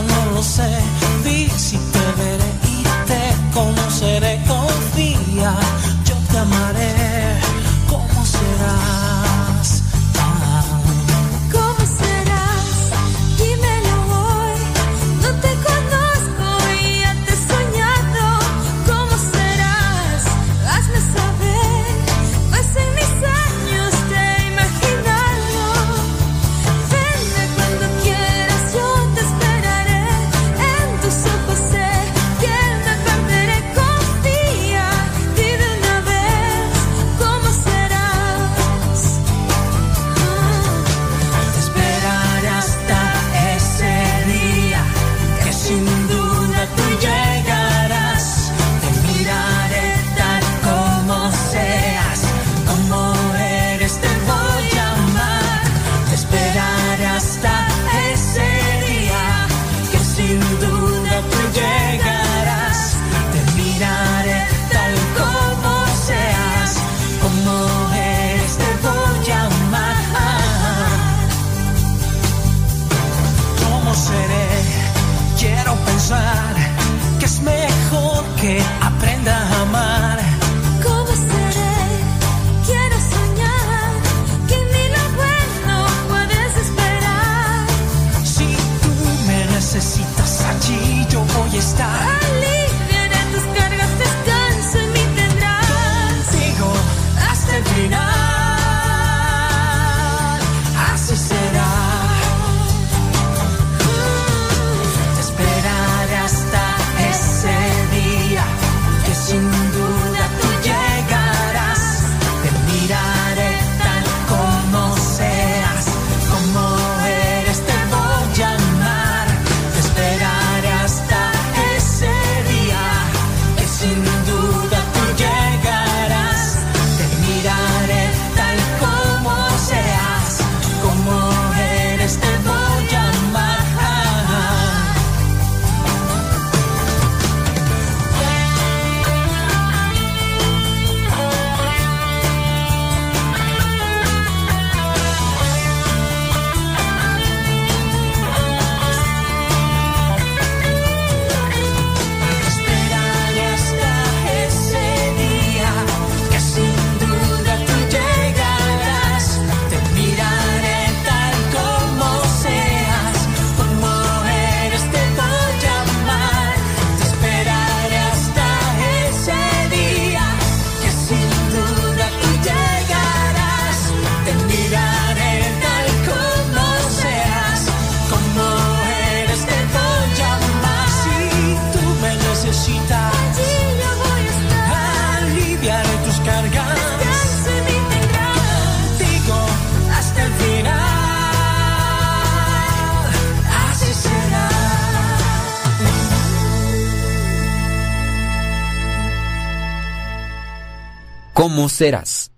no lo sé, di si te.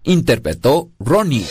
interpretó Ronnie.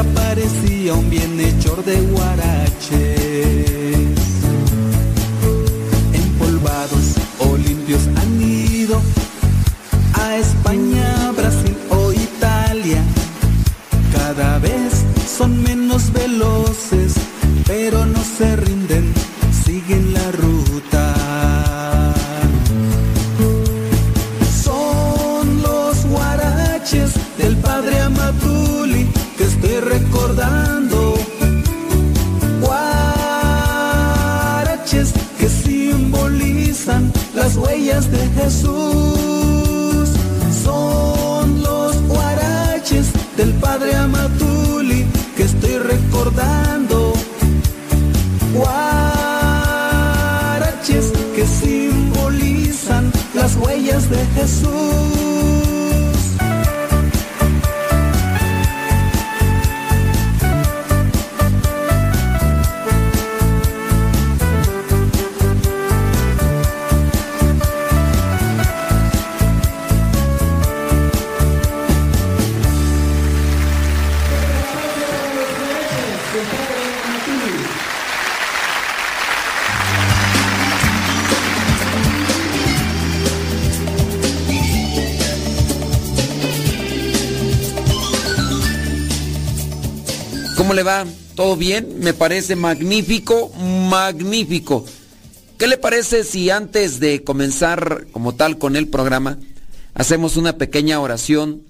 Aparecía un bienhechor de guaraches. Empolvados o limpios han ido a España, Brasil o Italia. Cada vez son menos de Jesús. ¿Cómo le va? ¿Todo bien? Me parece magnífico, magnífico. ¿Qué le parece si antes de comenzar como tal con el programa, hacemos una pequeña oración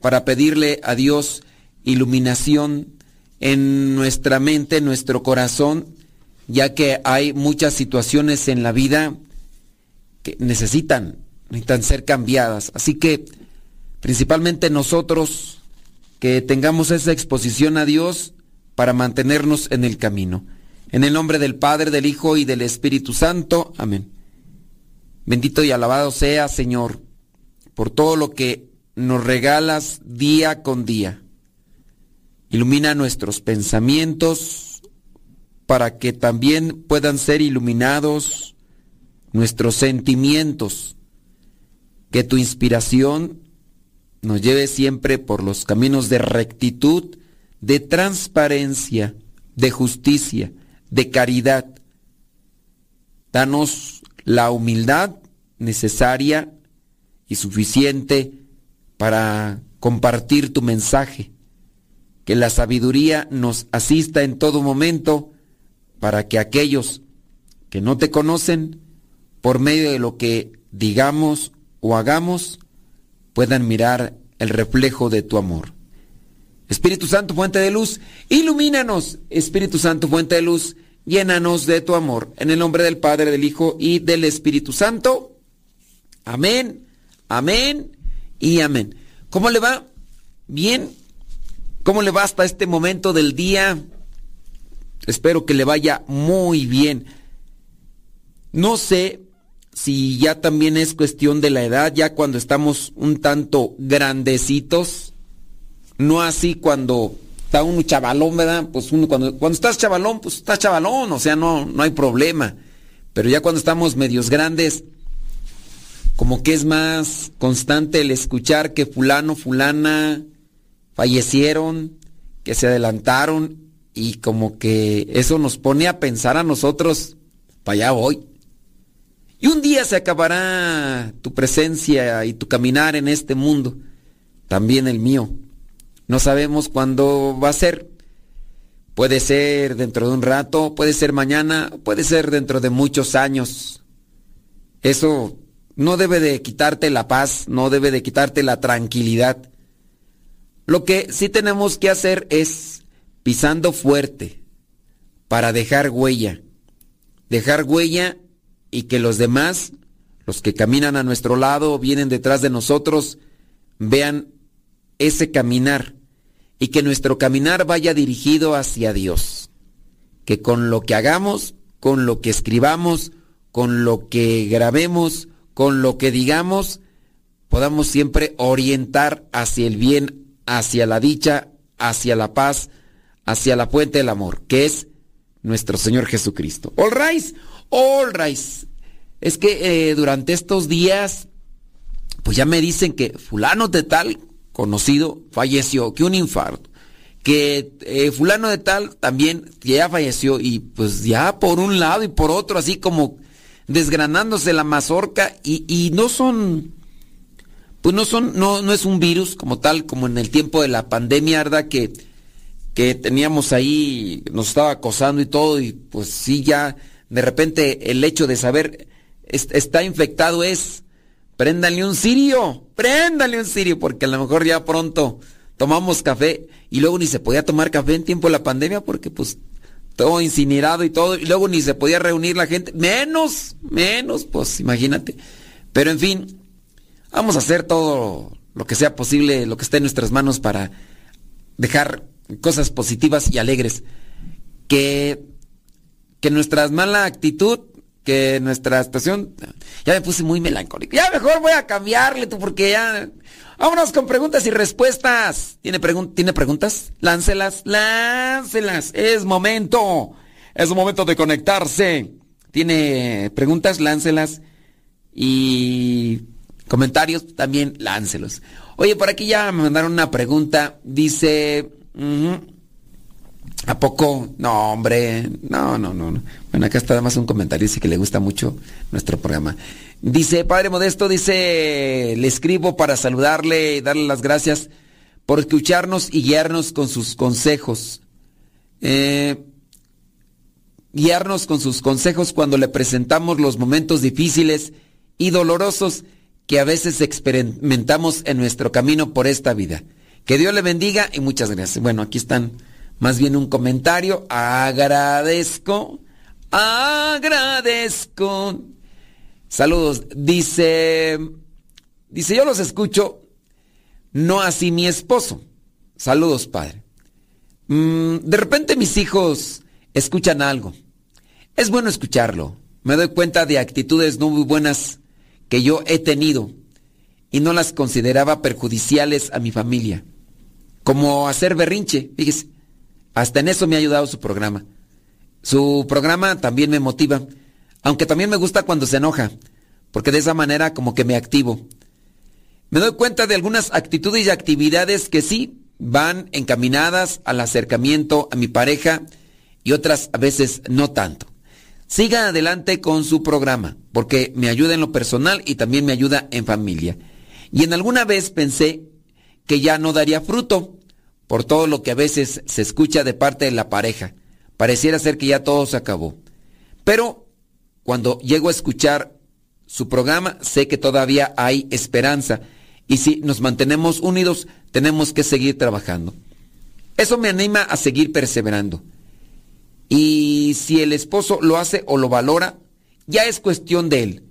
para pedirle a Dios iluminación en nuestra mente, en nuestro corazón, ya que hay muchas situaciones en la vida que necesitan, necesitan ser cambiadas. Así que principalmente nosotros que tengamos esa exposición a Dios para mantenernos en el camino. En el nombre del Padre, del Hijo y del Espíritu Santo. Amén. Bendito y alabado sea, Señor, por todo lo que nos regalas día con día. Ilumina nuestros pensamientos para que también puedan ser iluminados nuestros sentimientos. Que tu inspiración nos lleve siempre por los caminos de rectitud, de transparencia, de justicia, de caridad. Danos la humildad necesaria y suficiente para compartir tu mensaje. Que la sabiduría nos asista en todo momento para que aquellos que no te conocen, por medio de lo que digamos o hagamos, puedan mirar el reflejo de tu amor. Espíritu Santo, fuente de luz, ilumínanos. Espíritu Santo, fuente de luz, llénanos de tu amor. En el nombre del Padre, del Hijo y del Espíritu Santo. Amén, amén y amén. ¿Cómo le va? ¿Bien? ¿Cómo le va hasta este momento del día? Espero que le vaya muy bien. No sé si ya también es cuestión de la edad, ya cuando estamos un tanto grandecitos, no así cuando está un chavalón, ¿verdad? Pues uno cuando, cuando estás chavalón, pues estás chavalón, o sea, no, no hay problema. Pero ya cuando estamos medios grandes, como que es más constante el escuchar que fulano, fulana fallecieron, que se adelantaron y como que eso nos pone a pensar a nosotros, para allá voy. Y un día se acabará tu presencia y tu caminar en este mundo, también el mío. No sabemos cuándo va a ser. Puede ser dentro de un rato, puede ser mañana, puede ser dentro de muchos años. Eso no debe de quitarte la paz, no debe de quitarte la tranquilidad. Lo que sí tenemos que hacer es pisando fuerte para dejar huella. Dejar huella y que los demás, los que caminan a nuestro lado, vienen detrás de nosotros, vean ese caminar y que nuestro caminar vaya dirigido hacia Dios. Que con lo que hagamos, con lo que escribamos, con lo que grabemos, con lo que digamos, podamos siempre orientar hacia el bien, hacia la dicha, hacia la paz, hacia la fuente del amor, que es nuestro Señor Jesucristo. All all right. Es que eh, durante estos días pues ya me dicen que fulano de tal, conocido, falleció, que un infarto, que eh, fulano de tal también ya falleció y pues ya por un lado y por otro, así como desgranándose la mazorca y, y no son, pues no son, no, no es un virus como tal, como en el tiempo de la pandemia, ¿verdad? Que, que teníamos ahí, nos estaba acosando y todo y pues sí ya, de repente el hecho de saber está infectado es, préndale un cirio, préndale un cirio, porque a lo mejor ya pronto tomamos café y luego ni se podía tomar café en tiempo de la pandemia porque pues todo incinerado y todo, y luego ni se podía reunir la gente, menos, menos, pues imagínate. Pero en fin, vamos a hacer todo lo que sea posible, lo que esté en nuestras manos para dejar cosas positivas y alegres. Que, que nuestra mala actitud, que nuestra estación, ya me puse muy melancólico. Ya mejor voy a cambiarle tú porque ya Vámonos con preguntas y respuestas. ¿Tiene, ¿Tiene preguntas? Láncelas, láncelas. Es momento. Es momento de conectarse. ¿Tiene preguntas? Láncelas. Y comentarios también láncelos. Oye, por aquí ya me mandaron una pregunta. Dice... ¿A poco? No, hombre. No, no, no. Bueno, acá está además un comentario. Dice que le gusta mucho nuestro programa. Dice, Padre Modesto, dice, le escribo para saludarle y darle las gracias por escucharnos y guiarnos con sus consejos. Eh, guiarnos con sus consejos cuando le presentamos los momentos difíciles y dolorosos que a veces experimentamos en nuestro camino por esta vida. Que Dios le bendiga y muchas gracias. Bueno, aquí están más bien un comentario. Agradezco, agradezco Saludos. Dice, dice, yo los escucho, no así mi esposo. Saludos, padre. Mm, de repente mis hijos escuchan algo. Es bueno escucharlo. Me doy cuenta de actitudes no muy buenas que yo he tenido y no las consideraba perjudiciales a mi familia. Como hacer berrinche, fíjese. Hasta en eso me ha ayudado su programa. Su programa también me motiva aunque también me gusta cuando se enoja, porque de esa manera como que me activo. Me doy cuenta de algunas actitudes y actividades que sí van encaminadas al acercamiento a mi pareja y otras a veces no tanto. Siga adelante con su programa, porque me ayuda en lo personal y también me ayuda en familia. Y en alguna vez pensé que ya no daría fruto por todo lo que a veces se escucha de parte de la pareja. Pareciera ser que ya todo se acabó. Pero cuando llego a escuchar su programa, sé que todavía hay esperanza. Y si nos mantenemos unidos, tenemos que seguir trabajando. Eso me anima a seguir perseverando. Y si el esposo lo hace o lo valora, ya es cuestión de él.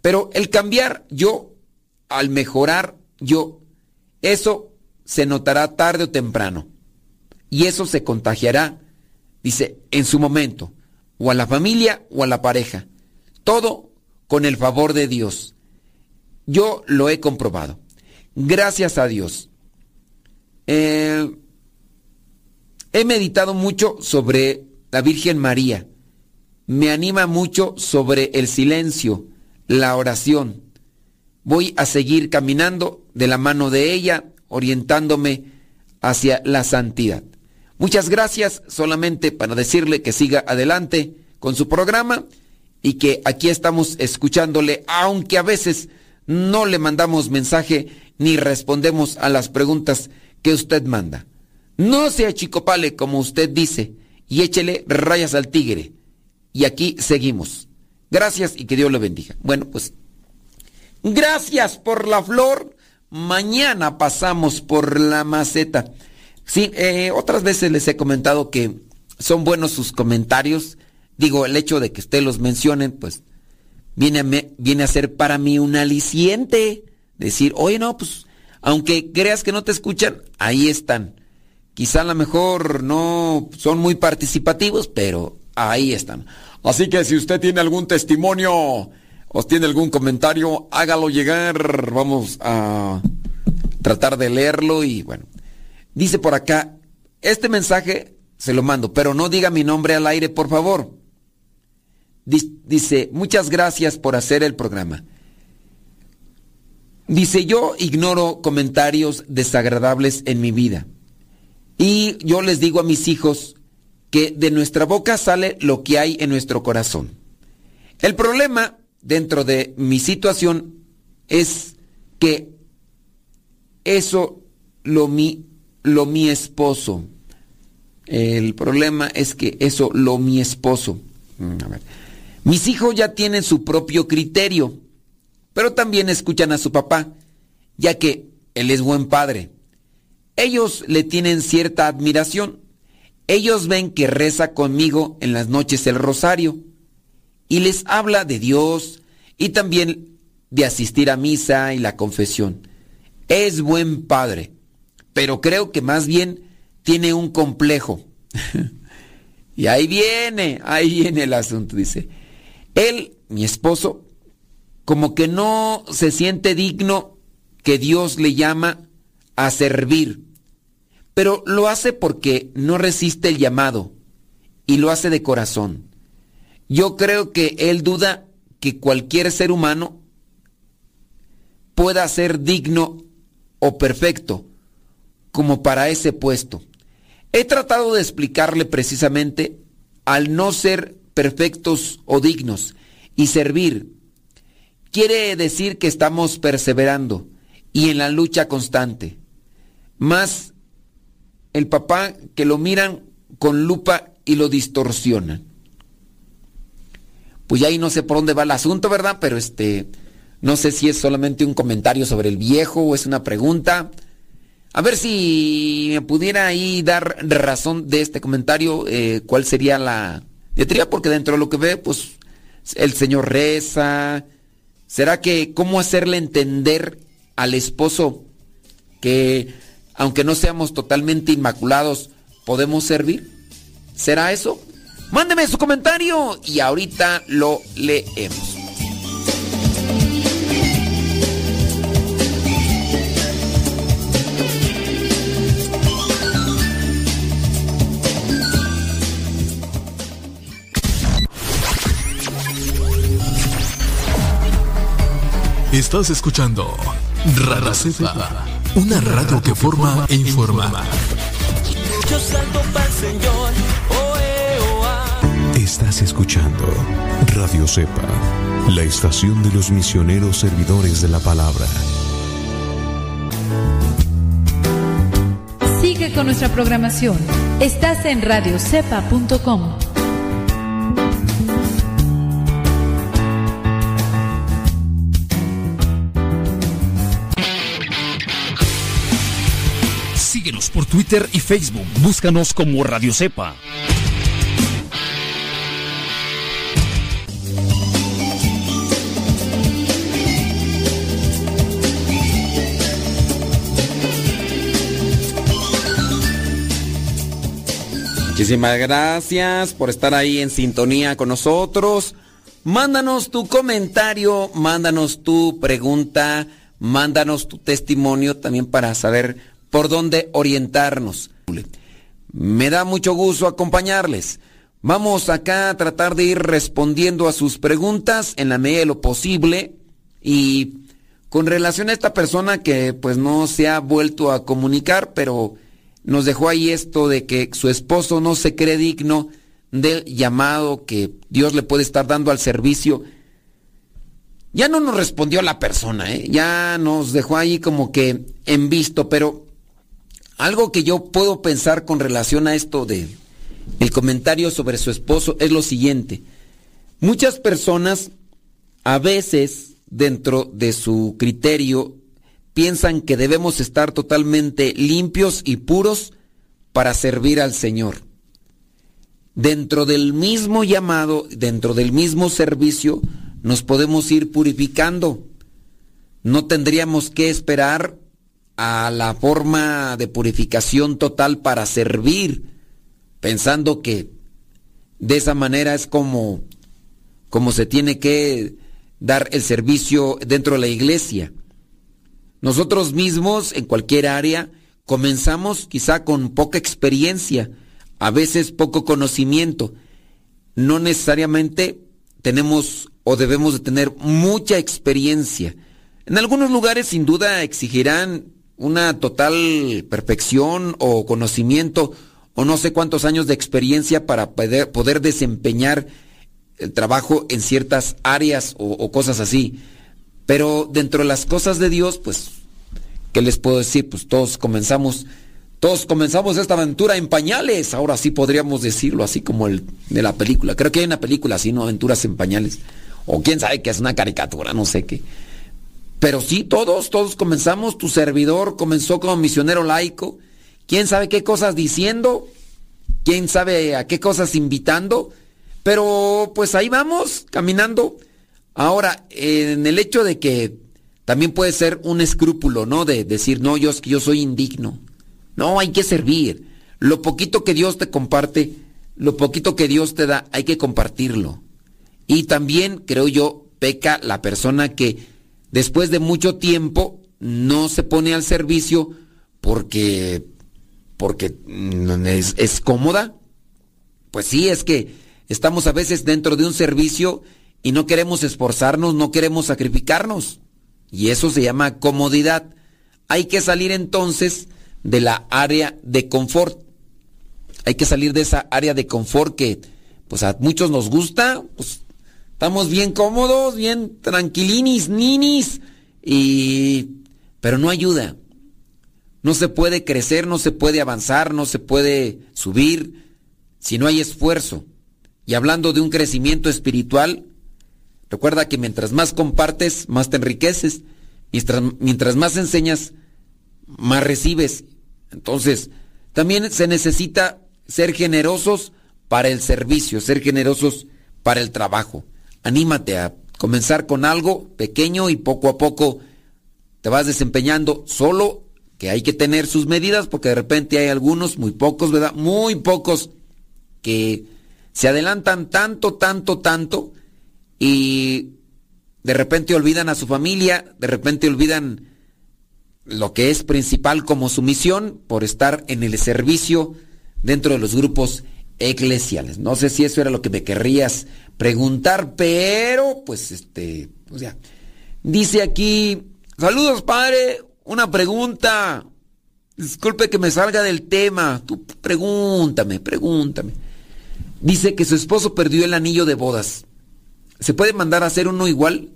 Pero el cambiar yo, al mejorar yo, eso se notará tarde o temprano. Y eso se contagiará, dice, en su momento, o a la familia o a la pareja. Todo con el favor de Dios. Yo lo he comprobado. Gracias a Dios. Eh, he meditado mucho sobre la Virgen María. Me anima mucho sobre el silencio, la oración. Voy a seguir caminando de la mano de ella, orientándome hacia la santidad. Muchas gracias solamente para decirle que siga adelante con su programa y que aquí estamos escuchándole, aunque a veces no le mandamos mensaje ni respondemos a las preguntas que usted manda. No sea chicopale como usted dice y échele rayas al tigre. Y aquí seguimos. Gracias y que Dios le bendiga. Bueno, pues gracias por la flor. Mañana pasamos por la maceta. Sí, eh, otras veces les he comentado que son buenos sus comentarios Digo, el hecho de que usted los mencionen, pues viene a, viene a ser para mí un aliciente. Decir, oye, no, pues, aunque creas que no te escuchan, ahí están. Quizá a lo mejor no son muy participativos, pero ahí están. Así que si usted tiene algún testimonio o tiene algún comentario, hágalo llegar. Vamos a tratar de leerlo y bueno. Dice por acá, este mensaje se lo mando, pero no diga mi nombre al aire, por favor. Dice, muchas gracias por hacer el programa. Dice, yo ignoro comentarios desagradables en mi vida. Y yo les digo a mis hijos que de nuestra boca sale lo que hay en nuestro corazón. El problema dentro de mi situación es que eso lo mi, lo mi esposo. El problema es que eso lo mi esposo. Mm, mis hijos ya tienen su propio criterio, pero también escuchan a su papá, ya que él es buen padre. Ellos le tienen cierta admiración. Ellos ven que reza conmigo en las noches el rosario y les habla de Dios y también de asistir a misa y la confesión. Es buen padre, pero creo que más bien tiene un complejo. y ahí viene, ahí viene el asunto, dice. Él, mi esposo, como que no se siente digno que Dios le llama a servir, pero lo hace porque no resiste el llamado y lo hace de corazón. Yo creo que él duda que cualquier ser humano pueda ser digno o perfecto como para ese puesto. He tratado de explicarle precisamente al no ser perfectos o dignos y servir. Quiere decir que estamos perseverando y en la lucha constante. Más el papá que lo miran con lupa y lo distorsionan pues ya ahí no sé por dónde va el asunto, ¿verdad? Pero este, no sé si es solamente un comentario sobre el viejo o es una pregunta. A ver si me pudiera ahí dar razón de este comentario, eh, cuál sería la dietría, porque dentro de lo que ve, pues el Señor reza. ¿Será que cómo hacerle entender al esposo que aunque no seamos totalmente inmaculados, podemos servir? ¿Será eso? Mándeme su comentario y ahorita lo leemos. Estás escuchando Radio Cepa, una radio que forma e informa. Yo salto para el Señor. Estás escuchando Radio Cepa, la estación de los misioneros servidores de la palabra. Sigue con nuestra programación. Estás en radiocepa.com. Síguenos por Twitter y Facebook. Búscanos como Radio Cepa. Muchísimas gracias por estar ahí en sintonía con nosotros. Mándanos tu comentario, mándanos tu pregunta, mándanos tu testimonio también para saber por dónde orientarnos. Me da mucho gusto acompañarles. Vamos acá a tratar de ir respondiendo a sus preguntas en la medida de lo posible y con relación a esta persona que pues no se ha vuelto a comunicar, pero nos dejó ahí esto de que su esposo no se cree digno del llamado que Dios le puede estar dando al servicio. Ya no nos respondió la persona, ¿eh? ya nos dejó ahí como que en visto, pero algo que yo puedo pensar con relación a esto de el comentario sobre su esposo es lo siguiente. Muchas personas a veces dentro de su criterio piensan que debemos estar totalmente limpios y puros para servir al Señor. Dentro del mismo llamado, dentro del mismo servicio, nos podemos ir purificando. No tendríamos que esperar a la forma de purificación total para servir, pensando que de esa manera es como, como se tiene que dar el servicio dentro de la iglesia. Nosotros mismos, en cualquier área, comenzamos quizá con poca experiencia, a veces poco conocimiento. No necesariamente tenemos o debemos de tener mucha experiencia. En algunos lugares sin duda exigirán una total perfección o conocimiento o no sé cuántos años de experiencia para poder, desempeñar el trabajo en ciertas áreas o, cosas así. Pero dentro de las cosas de Dios, pues, ¿qué les puedo decir? Pues todos comenzamos, todos comenzamos esta aventura en pañales. Ahora sí podríamos decirlo, así como el de la película. Creo que hay una película así, ¿no? Aventuras en pañales. O quién sabe que es una caricatura, no sé qué. Pero sí, todos, todos comenzamos. Tu servidor comenzó como misionero laico. ¿Quién sabe qué cosas diciendo? ¿Quién sabe a qué cosas invitando? Pero pues ahí vamos, caminando. Ahora, en el hecho de que también puede ser un escrúpulo, ¿no? De decir, no, yo, yo soy indigno. No, hay que servir. Lo poquito que Dios te comparte, lo poquito que Dios te da, hay que compartirlo. Y también, creo yo, peca la persona que después de mucho tiempo no se pone al servicio porque, porque es, es cómoda. Pues sí, es que estamos a veces dentro de un servicio y no queremos esforzarnos, no queremos sacrificarnos. Y eso se llama comodidad. Hay que salir entonces de la área de confort. Hay que salir de esa área de confort que pues a muchos nos gusta, pues estamos bien cómodos, bien tranquilinis, ninis, y pero no ayuda. No se puede crecer, no se puede avanzar, no se puede subir si no hay esfuerzo. Y hablando de un crecimiento espiritual, recuerda que mientras más compartes, más te enriqueces. Mientras, mientras más enseñas, más recibes. Entonces, también se necesita ser generosos para el servicio, ser generosos para el trabajo. Anímate a comenzar con algo pequeño y poco a poco te vas desempeñando. Solo que hay que tener sus medidas porque de repente hay algunos, muy pocos, ¿verdad? Muy pocos que se adelantan tanto, tanto, tanto y de repente olvidan a su familia, de repente olvidan lo que es principal como su misión por estar en el servicio dentro de los grupos eclesiales. No sé si eso era lo que me querrías preguntar, pero pues este, o sea, dice aquí, saludos padre, una pregunta. Disculpe que me salga del tema. Tú pregúntame, pregúntame. Dice que su esposo perdió el anillo de bodas. ¿Se puede mandar a hacer uno igual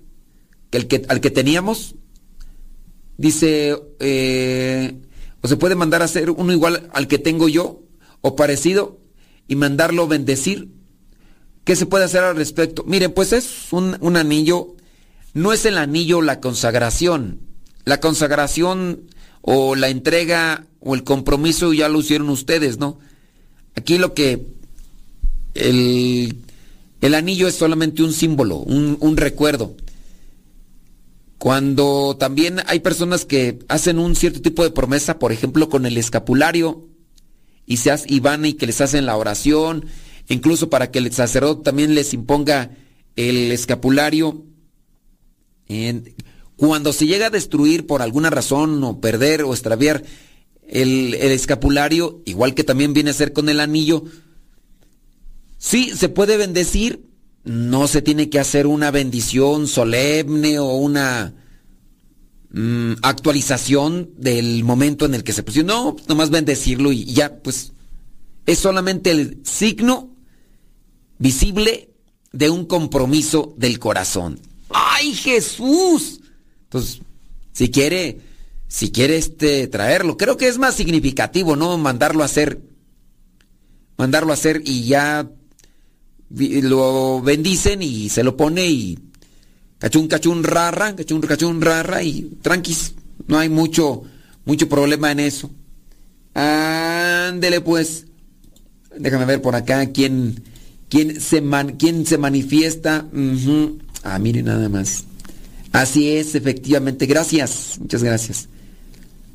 el que al que teníamos? Dice, eh, o se puede mandar a hacer uno igual al que tengo yo, o parecido, y mandarlo bendecir. ¿Qué se puede hacer al respecto? Miren, pues es un, un anillo, no es el anillo la consagración. La consagración o la entrega o el compromiso ya lo hicieron ustedes, ¿no? Aquí lo que el, el anillo es solamente un símbolo, un, un, recuerdo. Cuando también hay personas que hacen un cierto tipo de promesa, por ejemplo, con el escapulario, y, se hace, y van y que les hacen la oración, incluso para que el sacerdote también les imponga el escapulario. Cuando se llega a destruir por alguna razón o perder o extraviar el, el escapulario, igual que también viene a ser con el anillo, Sí, se puede bendecir, no se tiene que hacer una bendición solemne o una mm, actualización del momento en el que se puso. No, nomás bendecirlo y ya, pues es solamente el signo visible de un compromiso del corazón. ¡Ay, Jesús! Entonces, si quiere, si quiere este, traerlo, creo que es más significativo, ¿no? Mandarlo a hacer, mandarlo a hacer y ya lo bendicen y se lo pone y cachun cachun rara, cachun cachun rara y tranquis, no hay mucho mucho problema en eso. Ándele pues. Déjame ver por acá quién quién se man, quién se manifiesta. Ah, mire nada más. Así es, efectivamente. Gracias. Muchas gracias.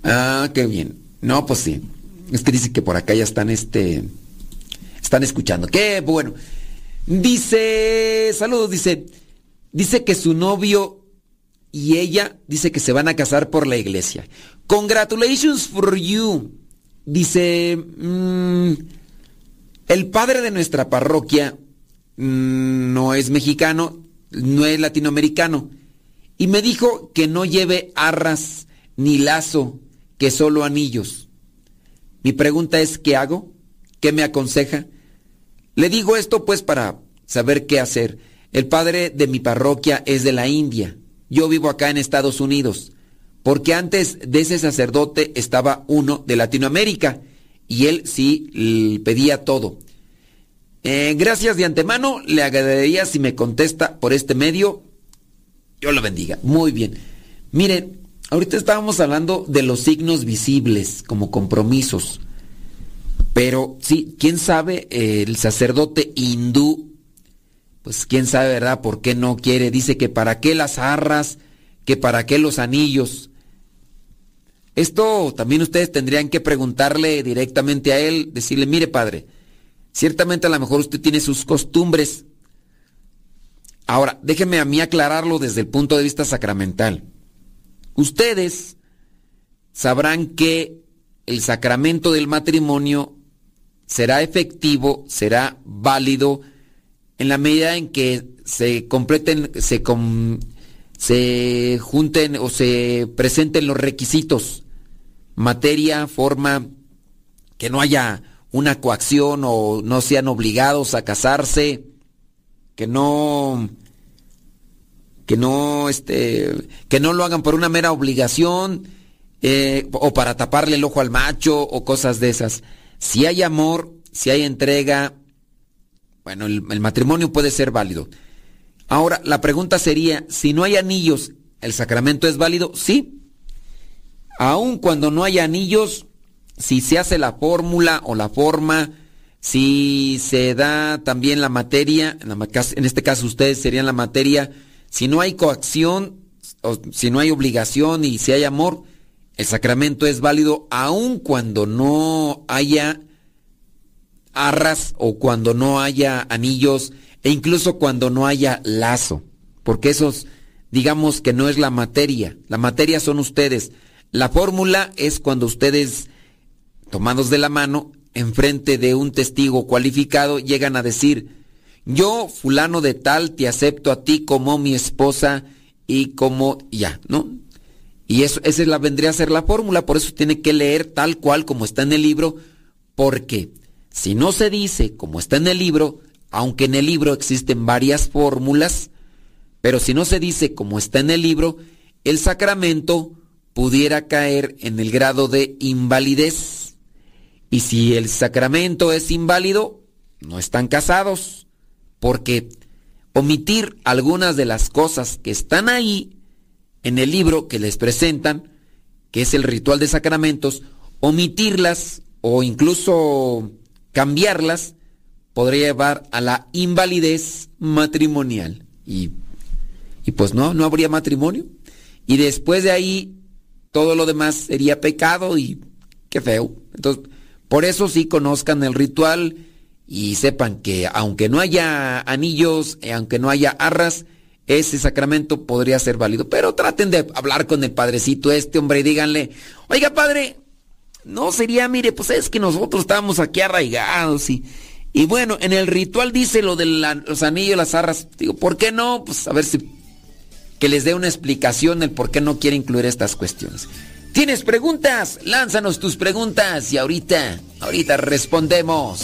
Ah, qué bien. No, pues sí. Es que dice que por acá ya están este están escuchando. Qué bueno. Dice, saludos, dice, dice que su novio y ella dice que se van a casar por la iglesia. Congratulations for you. Dice, mmm, el padre de nuestra parroquia mmm, no es mexicano, no es latinoamericano. y me dijo que no lleve arras ni lazo, que solo anillos. Mi pregunta es, ¿qué hago? ¿Qué me aconseja? Le digo esto pues para saber qué hacer. El padre de mi parroquia es de la India. Yo vivo acá en Estados Unidos. Porque antes de ese sacerdote estaba uno de Latinoamérica y él sí pedía todo. Eh, gracias de antemano, le agradecería si me contesta por este medio. Yo lo bendiga. Muy bien. Miren, ahorita estábamos hablando de los signos visibles como compromisos. Pero sí, quién sabe, el sacerdote hindú, pues quién sabe, ¿verdad? ¿Por qué no quiere? Dice que para qué las arras, que para qué los anillos. Esto también ustedes tendrían que preguntarle directamente a él, decirle, mire padre, ciertamente a lo mejor usted tiene sus costumbres. Ahora, déjeme a mí aclararlo desde el punto de vista sacramental. Ustedes sabrán que el sacramento del matrimonio será efectivo, será válido en la medida en que se completen, se, junten o se presenten los requisitos, materia, forma, que no haya una coacción o no sean obligados a casarse, que no que no este que no lo hagan por una mera obligación eh, o para taparle el ojo al macho o cosas de esas. Si hay amor, si hay entrega, bueno, el, matrimonio puede ser válido. Ahora, la pregunta sería, si no hay anillos, ¿el sacramento es válido? Sí. Aun cuando no hay anillos, si se hace la fórmula o la forma, si se da también la materia, en este caso ustedes serían la materia, si no hay coacción, o si no hay obligación y si hay amor, el sacramento es válido aun cuando no haya arras o cuando no haya anillos e incluso cuando no haya lazo, porque esos digamos que no es la materia, la materia son ustedes. La fórmula es cuando ustedes, tomados de la mano, enfrente de un testigo cualificado, llegan a decir, yo, fulano de tal, te acepto a ti como mi esposa y como ya, ¿no? Y eso, esa la, vendría a ser la fórmula, por eso tiene que leer tal cual como está en el libro, porque si no se dice como está en el libro, aunque en el libro existen varias fórmulas, pero si no se dice como está en el libro, el sacramento pudiera caer en el grado de invalidez. Y si el sacramento es inválido, no están casados, porque omitir algunas de las cosas que están ahí en el libro que les presentan, que es el ritual de sacramentos, omitirlas o incluso cambiarlas podría llevar a la invalidez matrimonial. Y, y pues no, no habría matrimonio. Y después de ahí, todo lo demás sería pecado y qué feo. Entonces, por eso sí conozcan el ritual y sepan que aunque no haya anillos, eh, aunque no haya arras, ese sacramento podría ser válido. Pero traten de hablar con el padrecito este, hombre, y díganle, oiga padre, no sería, mire, pues es que nosotros estamos aquí arraigados y, y bueno, en el ritual dice lo de los anillos, las arras. Digo, ¿por qué no? Pues a ver si que les dé una explicación el por qué no quiere incluir estas cuestiones. ¿Tienes preguntas? Lánzanos tus preguntas y ahorita, ahorita respondemos.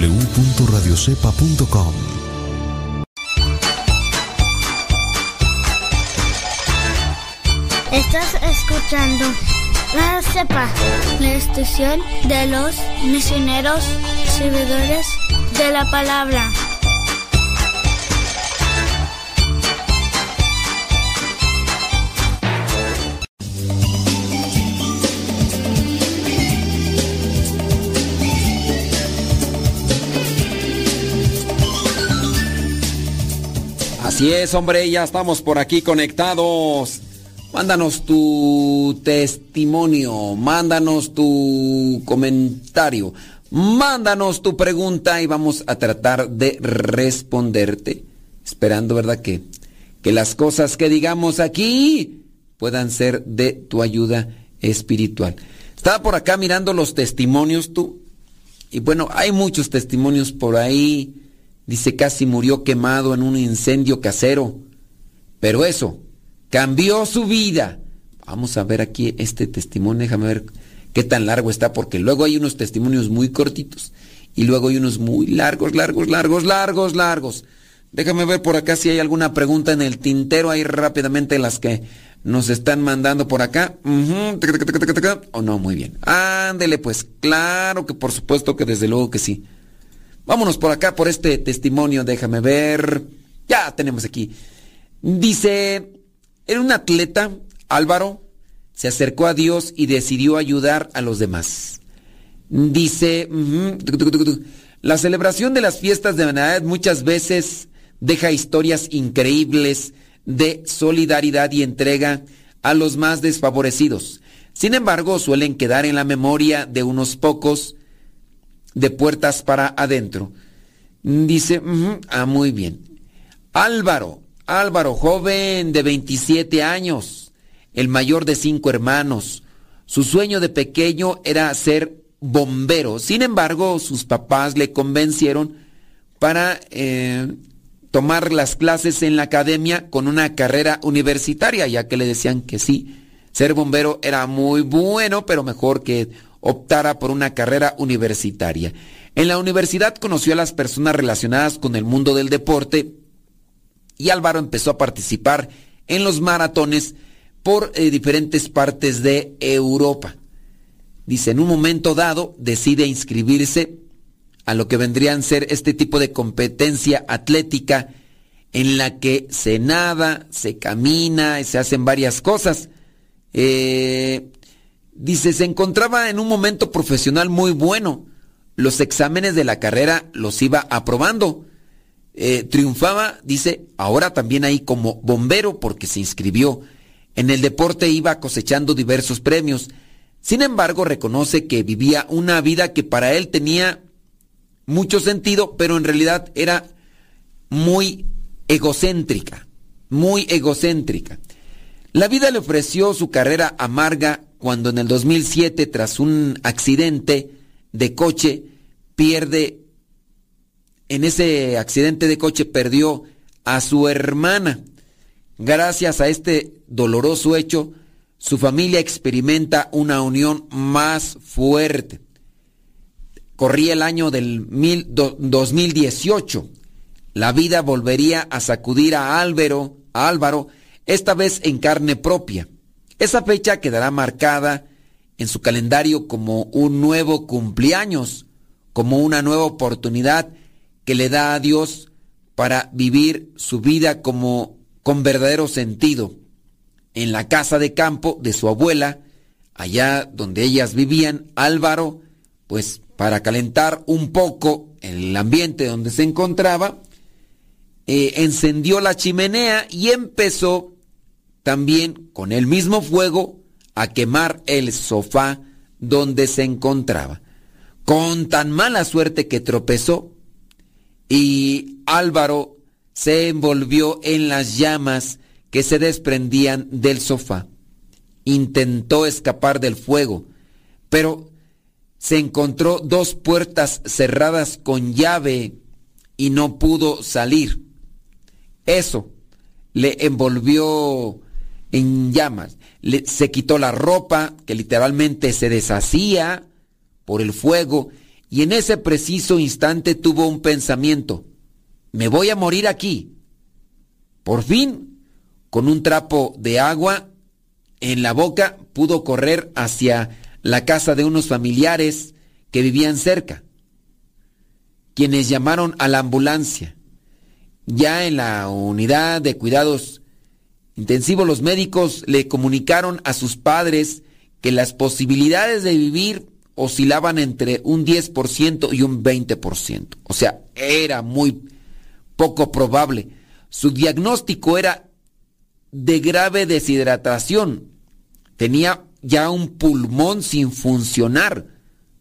www.radiocepa.com Estás escuchando La Cepa, la estación de los misioneros servidores de la palabra. Así es, hombre, ya estamos por aquí conectados. Mándanos tu testimonio, mándanos tu comentario, mándanos tu pregunta y vamos a tratar de responderte. Esperando, ¿verdad? Que, que las cosas que digamos aquí puedan ser de tu ayuda espiritual. Estaba por acá mirando los testimonios tú. Y bueno, hay muchos testimonios por ahí. Dice, casi murió quemado en un incendio casero. Pero eso, cambió su vida. Vamos a ver aquí este testimonio, déjame ver qué tan largo está, porque luego hay unos testimonios muy cortitos y luego hay unos muy largos, largos, largos, largos, largos. Déjame ver por acá si hay alguna pregunta en el tintero ahí rápidamente las que nos están mandando por acá. O no, muy bien. Ándele pues, claro que por supuesto que desde luego que sí. Vámonos por acá por este testimonio, déjame ver. Ya tenemos aquí. Dice, era un atleta, Álvaro, se acercó a Dios y decidió ayudar a los demás. Dice, la celebración de las fiestas de Navidad muchas veces deja historias increíbles de solidaridad y entrega a los más desfavorecidos. Sin embargo, suelen quedar en la memoria de unos pocos de puertas para adentro. Dice, ah, muy bien. Álvaro, Álvaro, joven de 27 años, el mayor de cinco hermanos. Su sueño de pequeño era ser bombero. Sin embargo, sus papás le convencieron para eh, tomar las clases en la academia con una carrera universitaria, ya que le decían que sí, ser bombero era muy bueno, pero mejor que optara por una carrera universitaria. En la universidad conoció a las personas relacionadas con el mundo del deporte y Álvaro empezó a participar en los maratones por eh, diferentes partes de Europa. Dice, en un momento dado decide inscribirse a lo que vendrían a ser este tipo de competencia atlética en la que se nada, se camina y se hacen varias cosas. Eh, dice, se encontraba en un momento profesional muy bueno. Los exámenes de la carrera los iba aprobando eh, triunfaba, dice, ahora también ahí como bombero porque se inscribió. En el deporte iba cosechando diversos premios. Sin embargo, reconoce que vivía una vida que para él tenía mucho sentido, pero en realidad era muy egocéntrica, muy egocéntrica. La vida le ofreció su carrera amarga cuando en el 2007, tras un accidente de coche, pierde en ese accidente de coche perdió a su hermana. Gracias a este doloroso hecho, su familia experimenta una unión más fuerte. Corría el año del 2018. La vida volvería a sacudir a Álvaro, a Álvaro, esta vez en carne propia. Esa fecha quedará marcada en su calendario como un nuevo cumpleaños, como una nueva oportunidad que le da a Dios para vivir su vida como con verdadero sentido. En la casa de campo de su abuela, allá donde ellas vivían, Álvaro, pues para calentar un poco el ambiente donde se encontraba, eh, encendió la chimenea y empezó también con el mismo fuego a quemar el sofá donde se encontraba. Con tan mala suerte que tropezó y Álvaro se envolvió en las llamas que se desprendían del sofá. Intentó escapar del fuego, pero se encontró dos puertas cerradas con llave y no pudo salir. Eso le envolvió en llamas. se quitó la ropa, que literalmente se deshacía por el fuego, y en ese preciso instante tuvo un pensamiento, me voy a morir aquí. Por fin, con un trapo de agua en la boca, pudo correr hacia la casa de unos familiares que vivían cerca, quienes llamaron a la ambulancia. Ya en la unidad de cuidados intensivos los médicos le comunicaron a sus padres que las posibilidades de vivir oscilaban entre un 10% y un 20%. O sea, era muy poco probable. su diagnóstico era de grave deshidratación. Tenía ya un pulmón sin funcionar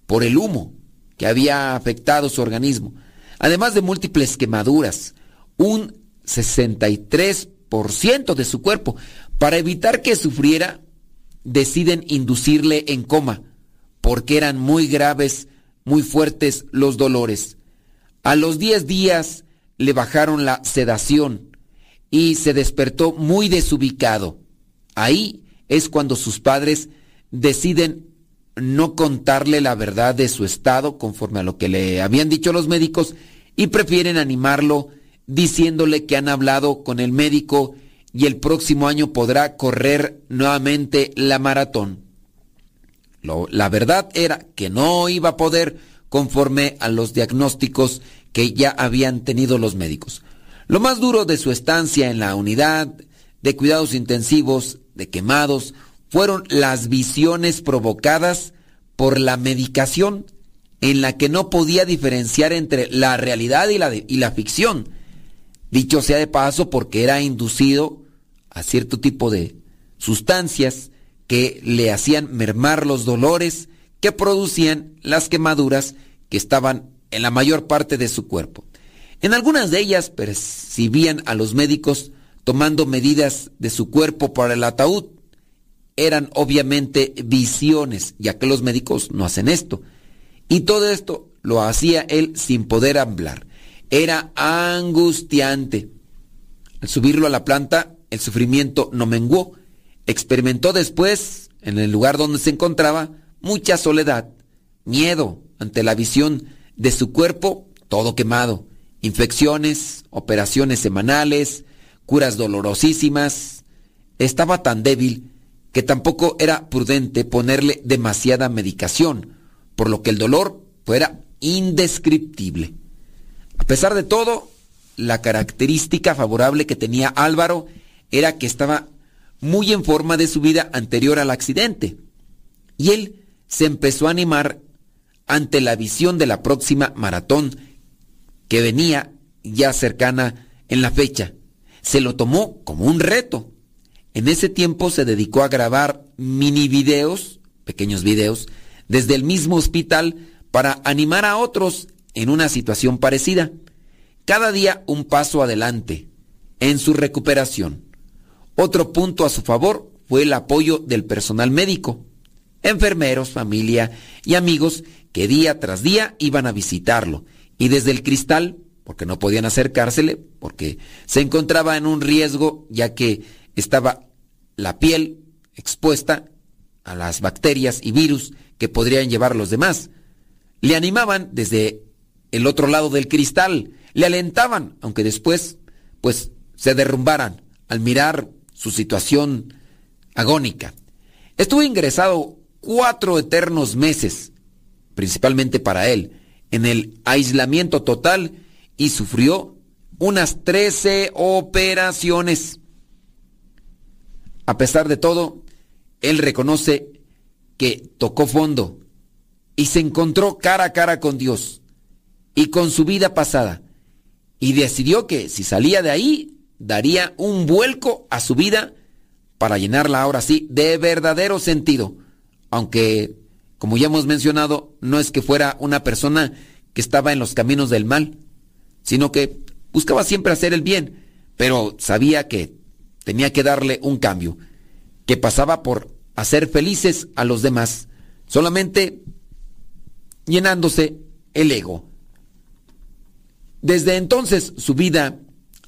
por el humo que había afectado su organismo, además de múltiples quemaduras, un 63% de su cuerpo. Para evitar que sufriera, deciden inducirle en coma, porque eran muy graves, muy fuertes los dolores. A los 10 días le bajaron la sedación y se despertó muy desubicado. Ahí es cuando sus padres deciden no contarle la verdad de su estado conforme a lo que le habían dicho los médicos y prefieren animarlo diciéndole que han hablado con el médico y el próximo año podrá correr nuevamente la maratón. la verdad era que no iba a poder conforme a los diagnósticos que ya habían tenido los médicos. Lo más duro de su estancia en la unidad de cuidados intensivos de quemados fueron las visiones provocadas por la medicación en la que no podía diferenciar entre la realidad y la, y la ficción Dicho sea de paso porque era inducido a cierto tipo de sustancias que le hacían mermar los dolores que producían las quemaduras que estaban en la mayor parte de su cuerpo. En algunas de ellas percibían a los médicos tomando medidas de su cuerpo para el ataúd. Eran obviamente visiones, ya que los médicos no hacen esto. Y todo esto lo hacía él sin poder hablar era angustiante. Al subirlo a la planta, el sufrimiento no menguó. Experimentó después, en el lugar donde se encontraba, mucha soledad, miedo ante la visión de su cuerpo todo quemado, infecciones, operaciones semanales, curas dolorosísimas. Estaba tan débil que tampoco era prudente ponerle demasiada medicación, por lo que el dolor fuera indescriptible. A pesar de todo, la característica favorable que tenía Álvaro era que estaba muy en forma de su vida anterior al accidente. Y él se empezó a animar ante la visión de la próxima maratón que venía ya cercana en la fecha. Se lo tomó como un reto. En ese tiempo se dedicó a grabar mini videos, pequeños videos, desde el mismo hospital para animar a otros en una situación parecida. Cada día un paso adelante en su recuperación. Otro punto a su favor fue el apoyo del personal médico, enfermeros, familia y amigos que día tras día iban a visitarlo y desde el cristal, porque no podían acercársele, porque se encontraba en un riesgo ya que estaba la piel expuesta a las bacterias y virus que podrían llevar los demás. Le animaban desde el otro lado del cristal, le alentaban, aunque después, pues, se derrumbaran al mirar su situación agónica. Estuvo ingresado cuatro eternos meses, principalmente para él, en el aislamiento total y sufrió unas trece operaciones. A pesar de todo, él reconoce que tocó fondo y se encontró cara a cara con Dios y con su vida pasada. Y decidió que si salía de ahí, daría un vuelco a su vida para llenarla ahora sí de verdadero sentido. Aunque, como ya hemos mencionado, no es que fuera una persona que estaba en los caminos del mal, sino que buscaba siempre hacer el bien, pero sabía que tenía que darle un cambio, que pasaba por hacer felices a los demás, solamente llenándose el ego. Desde entonces su vida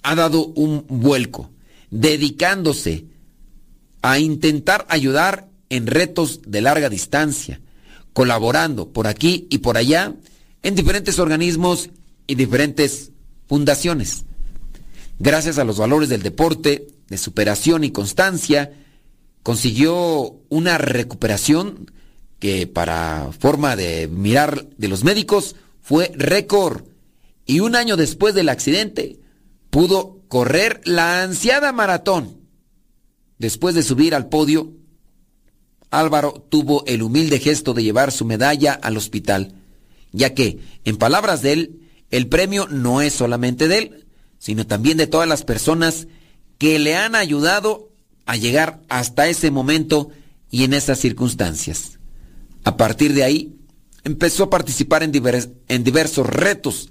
ha dado un vuelco, dedicándose a intentar ayudar en retos de larga distancia, colaborando por aquí y por allá en diferentes organismos y diferentes fundaciones. Gracias a los valores del deporte, de superación y constancia, consiguió una recuperación que para forma de mirar de los médicos fue récord y un año después del accidente pudo correr la ansiada maratón. Después de subir al podio, Álvaro tuvo el humilde gesto de llevar su medalla al hospital, ya que, en palabras de él, el premio no es solamente de él, sino también de todas las personas que le han ayudado a llegar hasta ese momento y en esas circunstancias. A partir de ahí, empezó a participar en, en diversos retos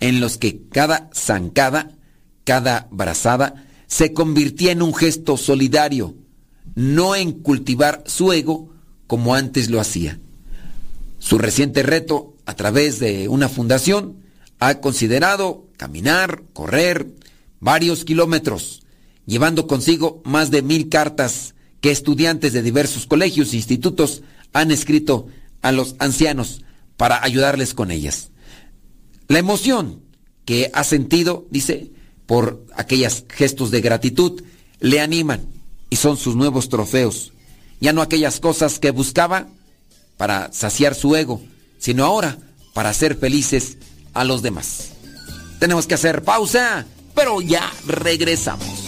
en los que cada zancada, cada brazada, se convirtió en un gesto solidario, no en cultivar su ego como antes lo hacía. Su reciente reto, a través de una fundación, ha considerado caminar, correr varios kilómetros, llevando consigo más de mil cartas que estudiantes de diversos colegios e institutos han escrito a los ancianos para ayudarles con ellas. La emoción que ha sentido, dice, por aquellos gestos de gratitud, le animan y son sus nuevos trofeos. Ya no aquellas cosas que buscaba para saciar su ego, sino ahora para hacer felices a los demás. Tenemos que hacer pausa, pero ya regresamos.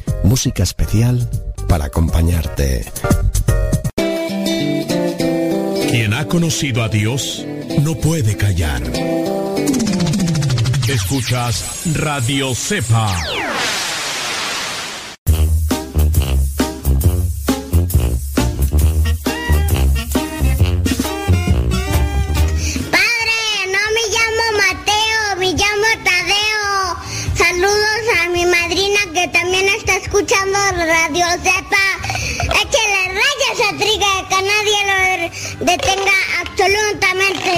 música especial para acompañarte. Quien ha conocido a Dios no puede callar. Escuchas Radio Cepa. Radio Zepa. Échale rayas a triga que nadie lo detenga absolutamente.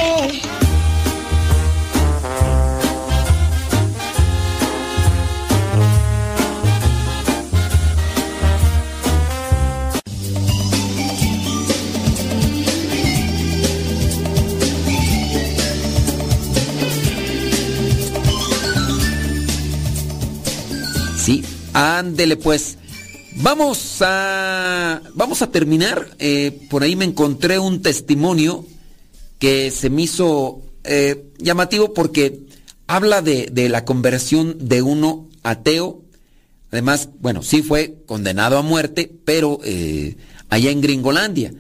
Sí, Ándele pues. Vamos a, vamos a terminar. Eh, por ahí me encontré un testimonio que se me hizo eh, llamativo porque habla de, de, la conversión de uno ateo. Además, bueno, sí fue condenado a muerte, pero eh, allá en Gringolandia.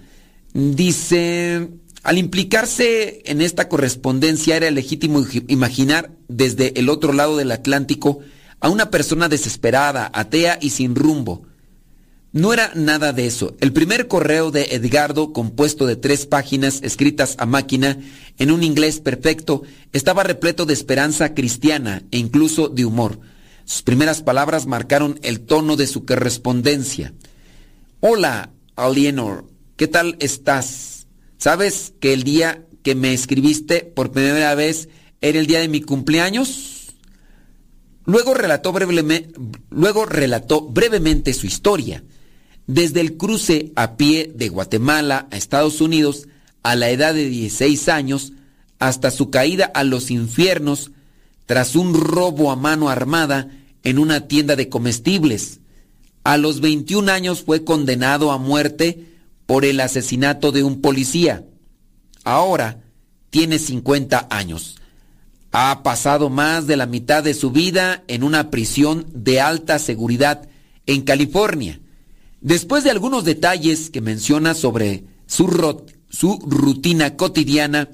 Dice, al implicarse en esta correspondencia era legítimo imaginar desde el otro lado del Atlántico a una persona desesperada, atea y sin rumbo. No era nada de eso. El primer correo de Edgardo, compuesto de tres páginas escritas a máquina en un inglés perfecto, estaba repleto de esperanza cristiana e incluso de humor. Sus primeras palabras marcaron el tono de su correspondencia. Hola, Alienor, ¿qué tal estás? ¿Sabes que el día que me escribiste por primera vez era el día de mi cumpleaños? Luego relató, luego relató brevemente su historia, desde el cruce a pie de Guatemala a Estados Unidos a la edad de 16 años hasta su caída a los infiernos tras un robo a mano armada en una tienda de comestibles. A los 21 años fue condenado a muerte por el asesinato de un policía. Ahora tiene 50 años ha pasado más de la mitad de su vida en una prisión de alta seguridad en California. Después de algunos detalles que menciona sobre su, su rutina cotidiana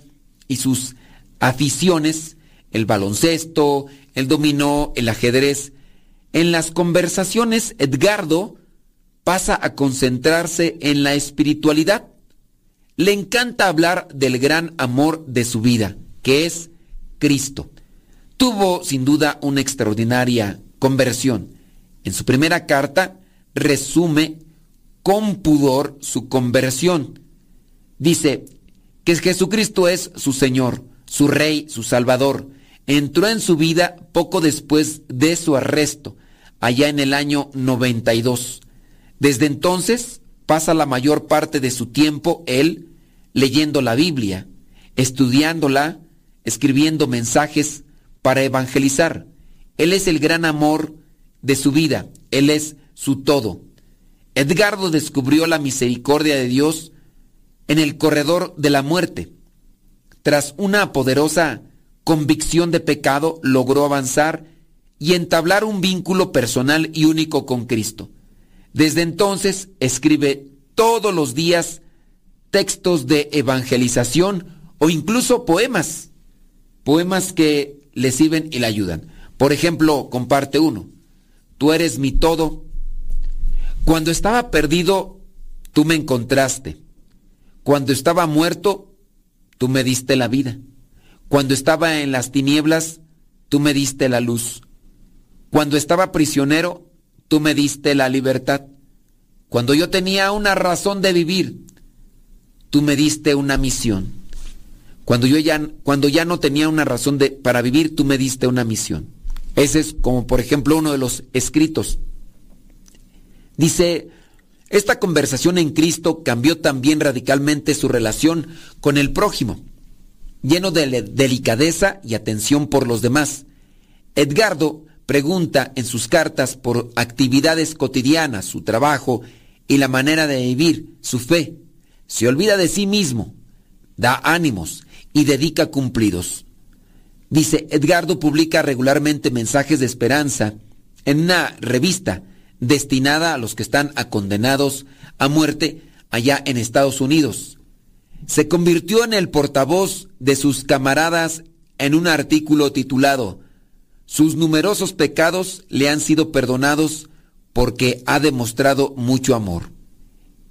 y sus aficiones, el baloncesto, el dominó, el ajedrez, en las conversaciones Edgardo pasa a concentrarse en la espiritualidad. Le encanta hablar del gran amor de su vida, que es Cristo. Tuvo sin duda una extraordinaria conversión. En su primera carta resume con pudor su conversión. Dice que Jesucristo es su Señor, su Rey, su Salvador. Entró en su vida poco después de su arresto. allá en el año 92. Desde entonces pasa la mayor parte de su tiempo él leyendo la Biblia, estudiándola, escribiendo mensajes para evangelizar. Él es el gran amor de su vida, Él es su todo. Edgardo descubrió la misericordia de Dios en el corredor de la muerte. Tras una poderosa convicción de pecado, logró avanzar y entablar un vínculo personal y único con Cristo. Desde entonces escribe todos los días textos de evangelización o incluso poemas, poemas que le sirven y le ayudan. Por ejemplo, comparte uno, tú eres mi todo. Cuando estaba perdido, tú me encontraste. Cuando estaba muerto, tú me diste la vida. Cuando estaba en las tinieblas, tú me diste la luz. Cuando estaba prisionero, tú me diste la libertad. Cuando yo tenía una razón de vivir, tú me diste una misión. Cuando yo ya, cuando ya no tenía una razón de, para vivir, tú me diste una misión. Ese es como, por ejemplo, uno de los escritos. Dice, esta conversación en Cristo cambió también radicalmente su relación con el prójimo, lleno de delicadeza y atención por los demás. Edgardo pregunta en sus cartas por actividades cotidianas, su trabajo y la manera de vivir, su fe. Se olvida de sí mismo, da ánimos y dedica cumplidos. Dice, Edgardo publica regularmente mensajes de esperanza en una revista destinada a los que están condenados a muerte allá en Estados Unidos. Se convirtió en el portavoz de sus camaradas en un artículo titulado sus numerosos pecados le han sido perdonados porque ha demostrado mucho amor.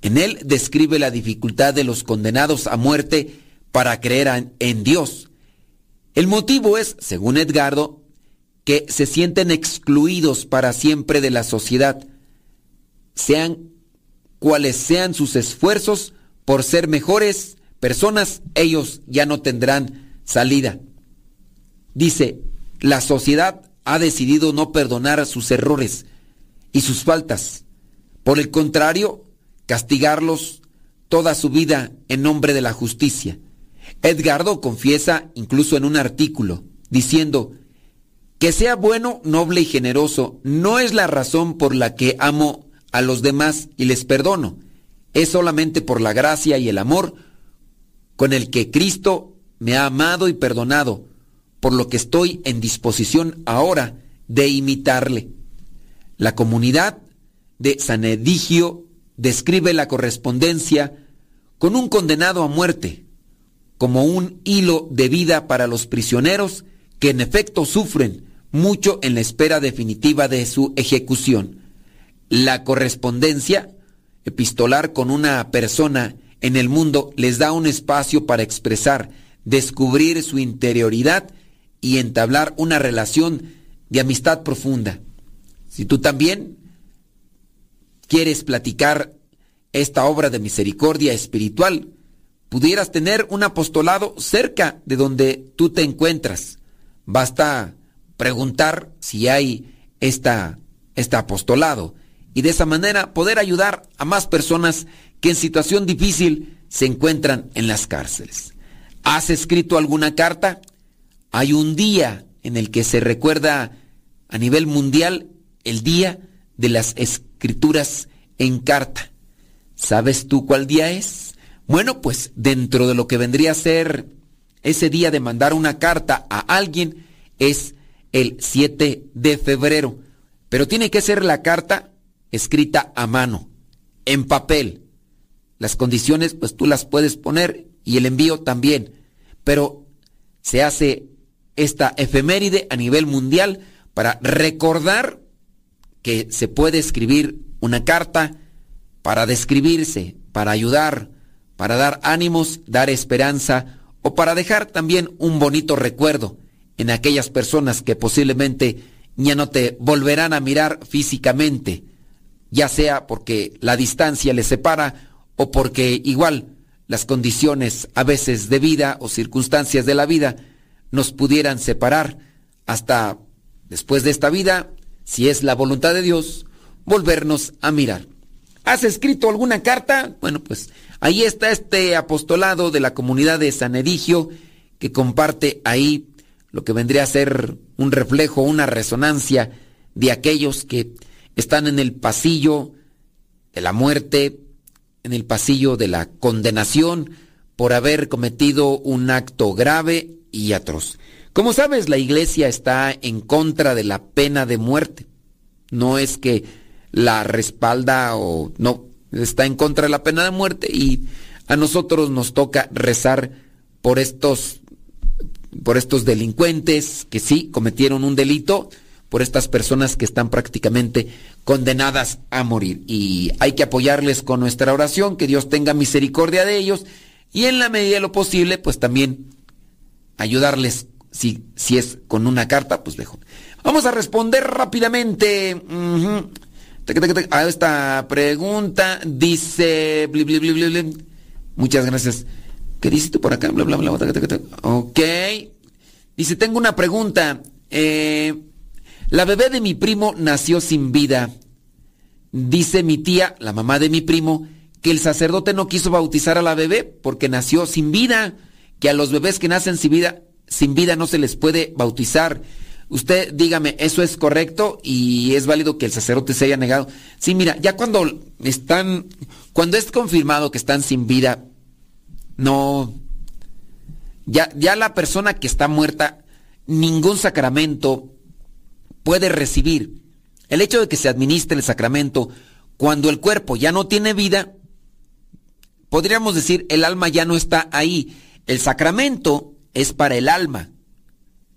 En él describe la dificultad de los condenados a muerte para creer en Dios. El motivo es, según Edgardo, que se sienten excluidos para siempre de la sociedad, sean cuales sean sus esfuerzos por ser mejores personas, ellos ya no tendrán salida. Dice, la sociedad ha decidido no perdonar sus errores y sus faltas. Por el contrario, castigarlos toda su vida en nombre de la justicia. Edgardo confiesa incluso en un artículo, diciendo, que sea bueno, noble y generoso no es la razón por la que amo a los demás y les perdono. Es solamente por la gracia y el amor con el que Cristo me ha amado y perdonado por lo que estoy en disposición ahora de imitarle. La comunidad de San Edigio describe la correspondencia con un condenado a muerte como un hilo de vida para los prisioneros que en efecto sufren mucho en la espera definitiva de su ejecución. La correspondencia epistolar con una persona en el mundo les da un espacio para expresar, descubrir su interioridad y entablar una relación de amistad profunda. Si tú también quieres platicar esta obra de misericordia espiritual, pudieras tener un apostolado cerca de donde tú te encuentras. Basta preguntar si hay esta, este apostolado y de esa manera poder ayudar a más personas que en situación difícil se encuentran en las cárceles. ¿Has escrito alguna carta? Hay un día en el que se recuerda a nivel mundial el día de las escrituras en carta. ¿Sabes tú cuál día es? Bueno, pues dentro de lo que vendría a ser ese día de mandar una carta a alguien es el 7 de febrero. Pero tiene que ser la carta escrita a mano, en papel. Las condiciones pues tú las puedes poner y el envío también. Pero se hace esta efeméride a nivel mundial para recordar que se puede escribir una carta para describirse, para ayudar, para dar ánimos, dar esperanza o para dejar también un bonito recuerdo en aquellas personas que posiblemente ya no te volverán a mirar físicamente, ya sea porque la distancia les separa o porque igual las condiciones a veces de vida o circunstancias de la vida nos pudieran separar hasta después de esta vida, si es la voluntad de Dios, volvernos a mirar. ¿Has escrito alguna carta? Bueno, pues ahí está este apostolado de la comunidad de San Erigio que comparte ahí lo que vendría a ser un reflejo, una resonancia de aquellos que están en el pasillo de la muerte, en el pasillo de la condenación por haber cometido un acto grave y atroz. Como sabes, la iglesia está en contra de la pena de muerte. No es que la respalda o no, está en contra de la pena de muerte y a nosotros nos toca rezar por estos por estos delincuentes que sí cometieron un delito, por estas personas que están prácticamente condenadas a morir. Y hay que apoyarles con nuestra oración, que Dios tenga misericordia de ellos y en la medida de lo posible, pues también ayudarles si, si es con una carta, pues dejo. Vamos a responder rápidamente a esta pregunta. Dice... Muchas gracias. ¿Qué dices tú por acá? Bla, bla, bla, ok. Dice, tengo una pregunta. Eh, la bebé de mi primo nació sin vida. Dice mi tía, la mamá de mi primo, que el sacerdote no quiso bautizar a la bebé porque nació sin vida, que a los bebés que nacen sin vida, sin vida no se les puede bautizar. Usted dígame, ¿eso es correcto y es válido que el sacerdote se haya negado? Sí, mira, ya cuando están, cuando es confirmado que están sin vida, no. Ya, ya la persona que está muerta, ningún sacramento puede recibir. El hecho de que se administre el sacramento cuando el cuerpo ya no tiene vida, podríamos decir el alma ya no está ahí. El sacramento es para el alma.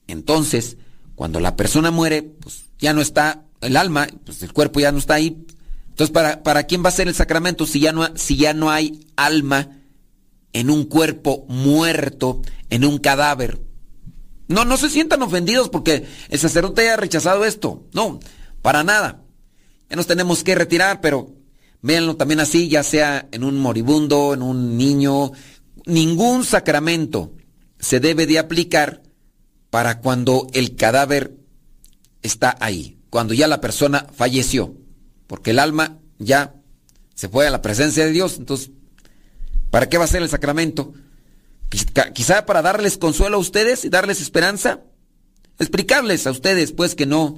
Entonces, cuando la persona muere, pues ya no está el alma, pues el cuerpo ya no está ahí. Entonces, ¿para, para quién va a ser el sacramento si ya no, si ya no hay alma? En un cuerpo muerto, en un cadáver. No, no se sientan ofendidos porque el sacerdote haya rechazado esto. No, para nada. Ya nos tenemos que retirar, pero véanlo también así, ya sea en un moribundo, en un niño. Ningún sacramento se debe de aplicar para cuando el cadáver está ahí, cuando ya la persona falleció, porque el alma ya se fue a la presencia de Dios, entonces ¿Para qué va a ser el sacramento? Quizá para darles consuelo a ustedes y darles esperanza. Explicarles a ustedes, pues, que no,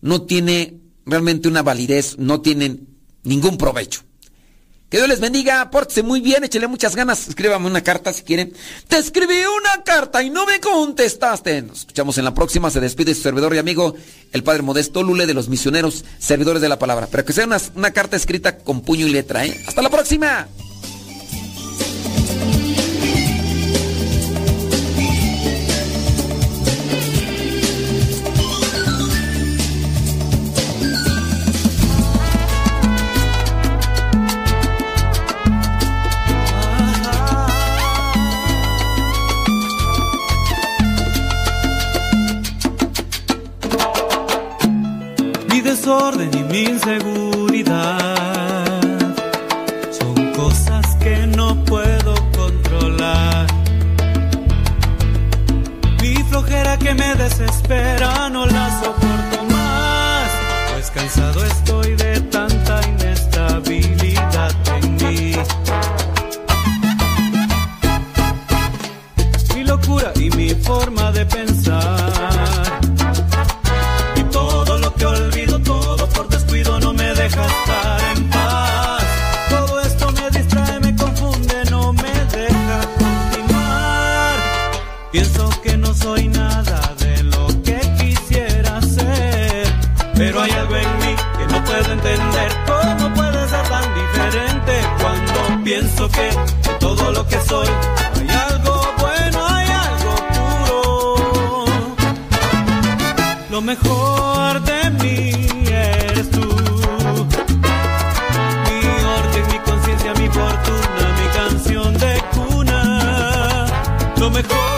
no tiene realmente una validez, no tienen ningún provecho. Que Dios les bendiga, pórtese muy bien, échele muchas ganas, escríbame una carta si quieren. Te escribí una carta y no me contestaste. Nos escuchamos en la próxima, se despide su servidor y amigo, el Padre Modesto Lule de los misioneros, servidores de la palabra. Pero que sea una, una carta escrita con puño y letra, ¿eh? Hasta la próxima. Desorden y mi inseguridad son cosas que no puedo controlar. Mi flojera que me desespera no la soporto más, pues cansado estoy lo mejor